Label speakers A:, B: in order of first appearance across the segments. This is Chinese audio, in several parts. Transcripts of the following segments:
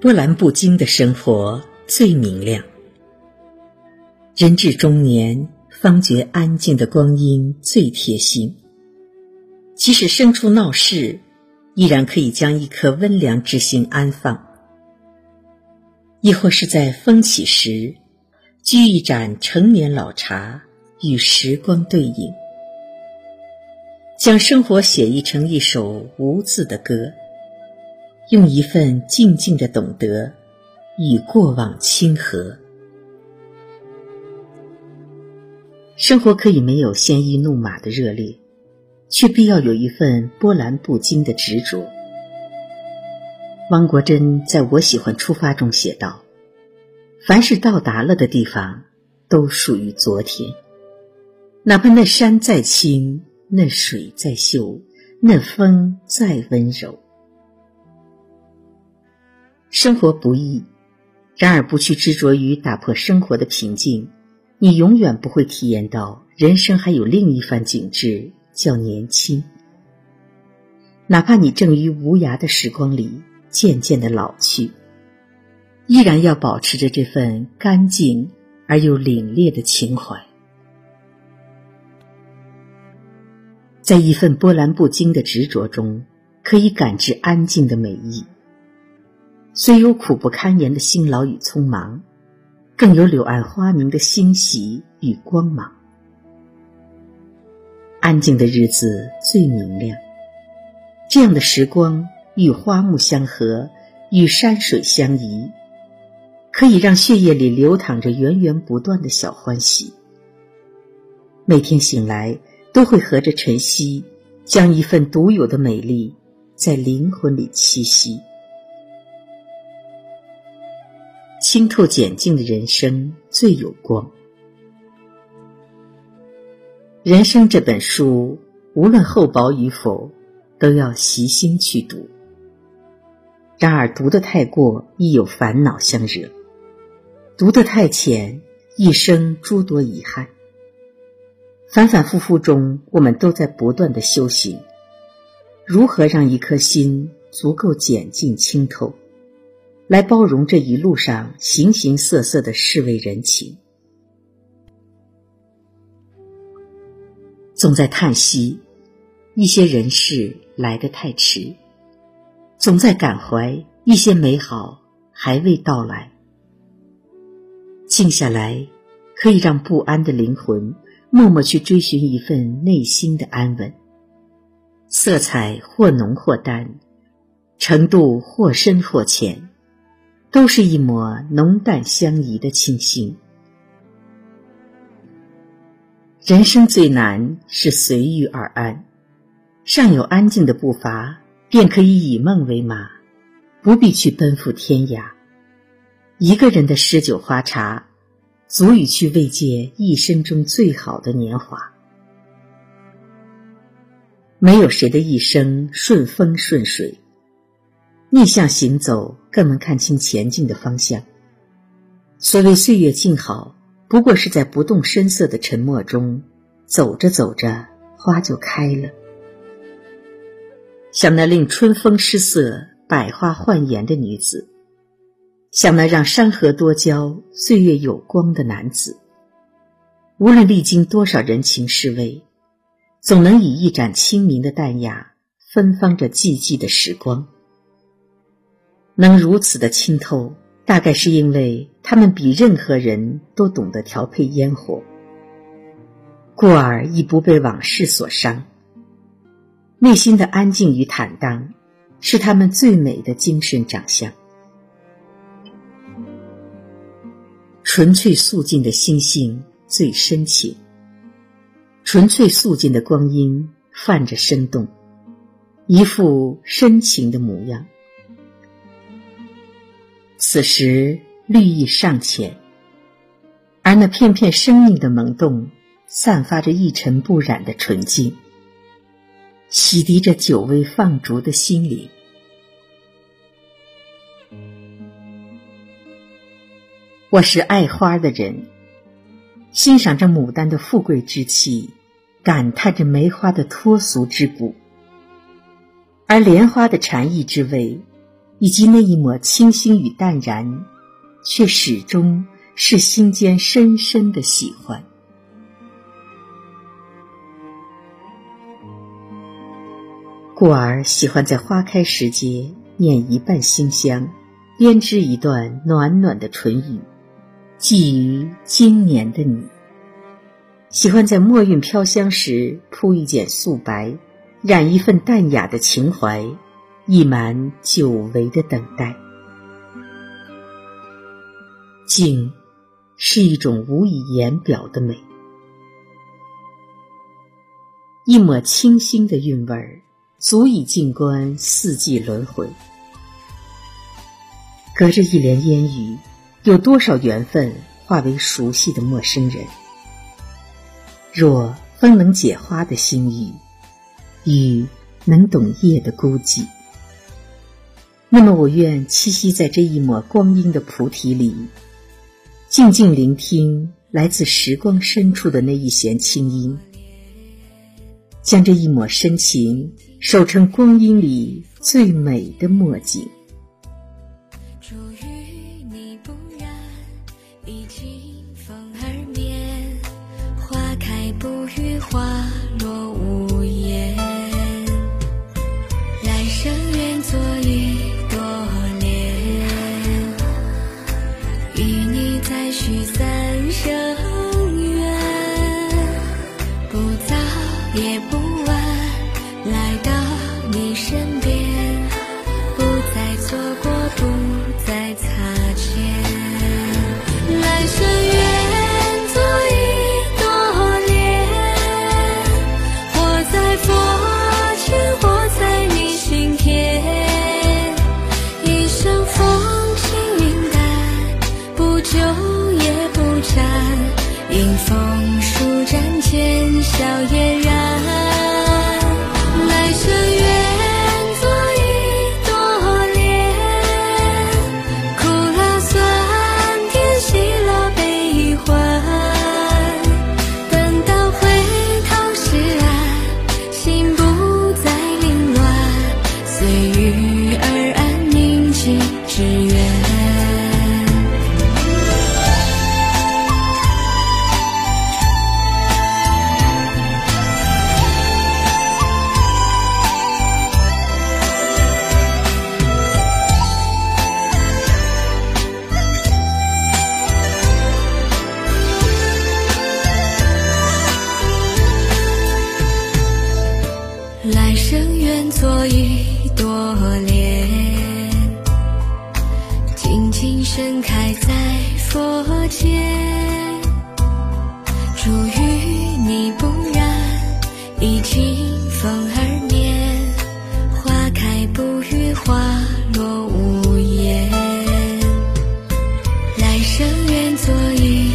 A: 波澜不惊的生活最明亮。人至中年，方觉安静的光阴最贴心。即使身处闹市，依然可以将一颗温良之心安放。亦或是在风起时，掬一盏陈年老茶，与时光对饮，将生活写意成一首无字的歌，用一份静静的懂得，与过往亲和。生活可以没有鲜衣怒马的热烈，却必要有一份波澜不惊的执着。汪国真在我喜欢出发中写道：“凡是到达了的地方，都属于昨天。哪怕那山再青，那水再秀，那风再温柔。生活不易，然而不去执着于打破生活的平静，你永远不会体验到人生还有另一番景致，叫年轻。哪怕你正于无涯的时光里。”渐渐的老去，依然要保持着这份干净而又凛冽的情怀，在一份波澜不惊的执着中，可以感知安静的美意。虽有苦不堪言的辛劳与匆忙，更有柳暗花明的欣喜与光芒。安静的日子最明亮，这样的时光。与花木相合，与山水相宜，可以让血液里流淌着源源不断的小欢喜。每天醒来，都会和着晨曦，将一份独有的美丽在灵魂里栖息。清透简净的人生最有光。人生这本书，无论厚薄与否，都要悉心去读。然而，读得太过，亦有烦恼相惹；读得太浅，一生诸多遗憾。反反复复中，我们都在不断的修行。如何让一颗心足够简净清透，来包容这一路上形形色色的世味人情？总在叹息，一些人事来得太迟。总在感怀一些美好还未到来，静下来，可以让不安的灵魂默默去追寻一份内心的安稳。色彩或浓或淡，程度或深或浅，都是一抹浓淡相宜的清新。人生最难是随遇而安，尚有安静的步伐。便可以以梦为马，不必去奔赴天涯。一个人的诗酒花茶，足以去慰藉一生中最好的年华。没有谁的一生顺风顺水，逆向行走更能看清前进的方向。所谓岁月静好，不过是在不动声色的沉默中，走着走着，花就开了。像那令春风失色、百花焕颜的女子，像那让山河多娇、岁月有光的男子。无论历经多少人情世味，总能以一盏清明的淡雅，芬芳着寂寂的时光。能如此的清透，大概是因为他们比任何人都懂得调配烟火，故而亦不被往事所伤。内心的安静与坦荡，是他们最美的精神长相。纯粹素净的心性最深情，纯粹素净的光阴泛着生动，一副深情的模样。此时绿意尚浅，而那片片生命的萌动，散发着一尘不染的纯净。洗涤着久未放逐的心灵。我是爱花的人，欣赏着牡丹的富贵之气，感叹着梅花的脱俗之骨，而莲花的禅意之味，以及那一抹清新与淡然，却始终是心间深深的喜欢。故而喜欢在花开时节念一半馨香，编织一段暖暖的唇语，寄于今年的你。喜欢在墨韵飘香时铺一剪素白，染一份淡雅的情怀，溢满久违的等待。静，是一种无以言表的美，一抹清新的韵味儿。足以静观四季轮回，隔着一帘烟雨，有多少缘分化为熟悉的陌生人？若风能解花的心语，雨能懂夜的孤寂，那么我愿栖息在这一抹光阴的菩提里，静静聆听来自时光深处的那一弦清音，将这一抹深情。守成光阴里最美的墨景。
B: 祝与你不染，已经风儿眠。花开不语，花再续三生缘，不早也不晚，来到你身边，不再错过，不再擦肩。来生愿做一朵莲，活在佛。笑靥一朵莲，静静盛开在佛前。祝与你不染，已经风儿眠。花开不语，花落无言。来生愿做一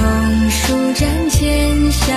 B: 迎风舒展，浅笑